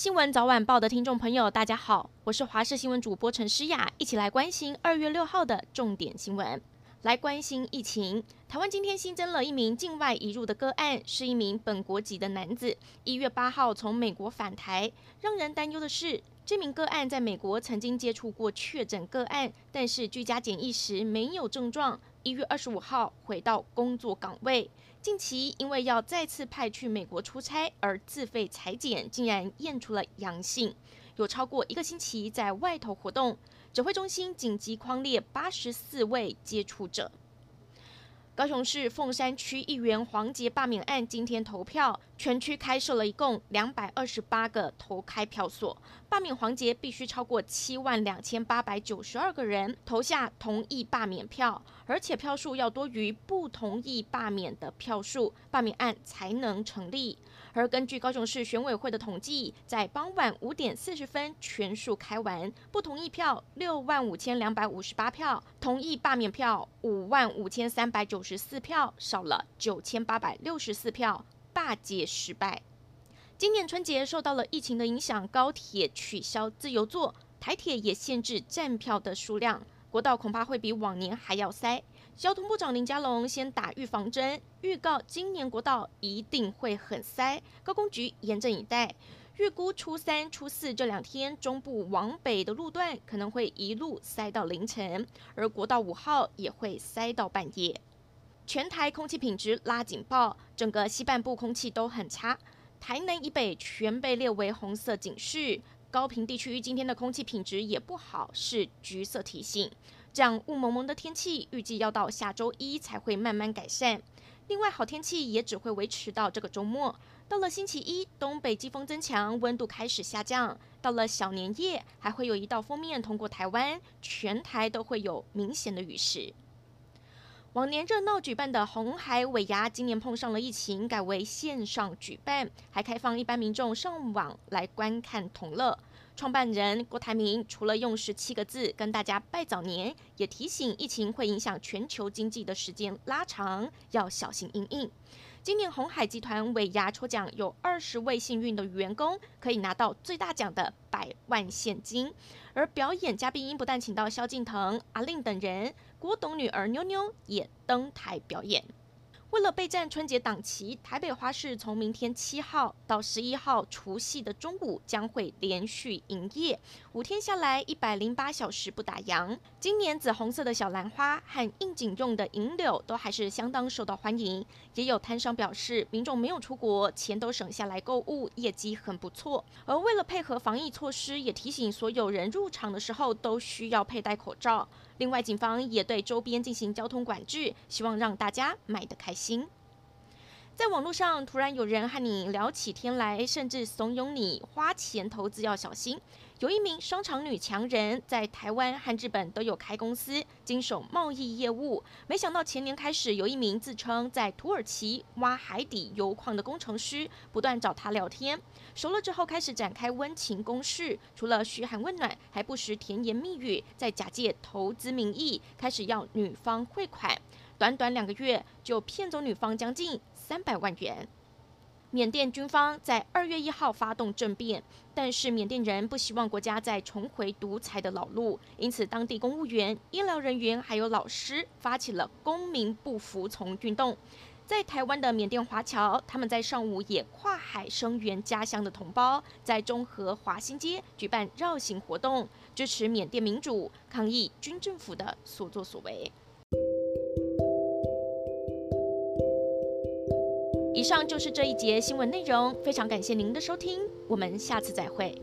新闻早晚报的听众朋友，大家好，我是华视新闻主播陈诗雅，一起来关心二月六号的重点新闻。来关心疫情，台湾今天新增了一名境外移入的个案，是一名本国籍的男子，一月八号从美国返台。让人担忧的是，这名个案在美国曾经接触过确诊个案，但是居家检疫时没有症状。一月二十五号回到工作岗位，近期因为要再次派去美国出差而自费裁剪，竟然验出了阳性，有超过一个星期在外头活动。指挥中心紧急框列八十四位接触者。高雄市凤山区议员黄杰罢免案今天投票，全区开设了一共两百二十八个投开票所。罢免黄杰必须超过七万两千八百九十二个人投下同意罢免票，而且票数要多于不同意罢免的票数，罢免案才能成立。而根据高雄市选委会的统计，在傍晚五点四十分全数开完，不同意票六万五千两百五十八票，同意罢免票五万五千三百九十四票，少了九千八百六十四票，罢解失败。今年春节受到了疫情的影响，高铁取消自由座，台铁也限制站票的数量，国道恐怕会比往年还要塞。交通部长林佳龙先打预防针，预告今年国道一定会很塞，高工局严阵以待。预估初三、初四这两天，中部往北的路段可能会一路塞到凌晨，而国道五号也会塞到半夜。全台空气品质拉警报，整个西半部空气都很差，台南以北全被列为红色警示，高屏地区今天的空气品质也不好，是橘色提醒。这样雾蒙蒙的天气，预计要到下周一才会慢慢改善。另外，好天气也只会维持到这个周末。到了星期一，东北季风增强，温度开始下降。到了小年夜，还会有一道锋面通过台湾，全台都会有明显的雨势。往年热闹举办的红海尾牙，今年碰上了疫情，改为线上举办，还开放一般民众上网来观看同乐。创办人郭台铭除了用十七个字跟大家拜早年，也提醒疫情会影响全球经济的时间拉长，要小心应应。今年红海集团尾牙抽奖有二十位幸运的员工可以拿到最大奖的百万现金，而表演嘉宾不但请到萧敬腾、阿令等人，郭董女儿妞妞也登台表演。为了备战春节档期，台北花市从明天七号到十一号除夕的中午将会连续营业，五天下来一百零八小时不打烊。今年紫红色的小兰花和应景用的银柳都还是相当受到欢迎。也有摊商表示，民众没有出国，钱都省下来购物，业绩很不错。而为了配合防疫措施，也提醒所有人入场的时候都需要佩戴口罩。另外，警方也对周边进行交通管制，希望让大家买得开心。在网络上，突然有人和你聊起天来，甚至怂恿你花钱投资要小心。有一名商场女强人，在台湾和日本都有开公司，经手贸易业务。没想到前年开始，有一名自称在土耳其挖海底油矿的工程师，不断找她聊天。熟了之后，开始展开温情攻势，除了嘘寒问暖，还不时甜言蜜语，在假借投资名义，开始要女方汇款。短短两个月，就骗走女方将近三百万元。缅甸军方在二月一号发动政变，但是缅甸人不希望国家再重回独裁的老路，因此当地公务员、医疗人员还有老师发起了公民不服从运动。在台湾的缅甸华侨，他们在上午也跨海声援家乡的同胞，在中和华新街举办绕行活动，支持缅甸民主，抗议军政府的所作所为。以上就是这一节新闻内容，非常感谢您的收听，我们下次再会。